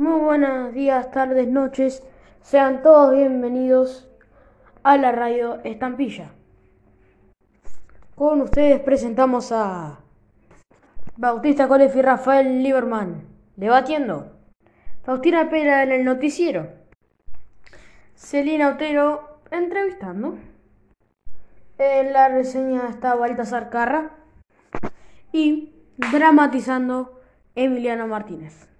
Muy buenos días, tardes, noches. Sean todos bienvenidos a la radio Estampilla. Con ustedes presentamos a Bautista Colef y Rafael Lieberman debatiendo. Faustina Pera en el noticiero. Celina Otero entrevistando. En la reseña está Baltasar Carra y dramatizando Emiliano Martínez.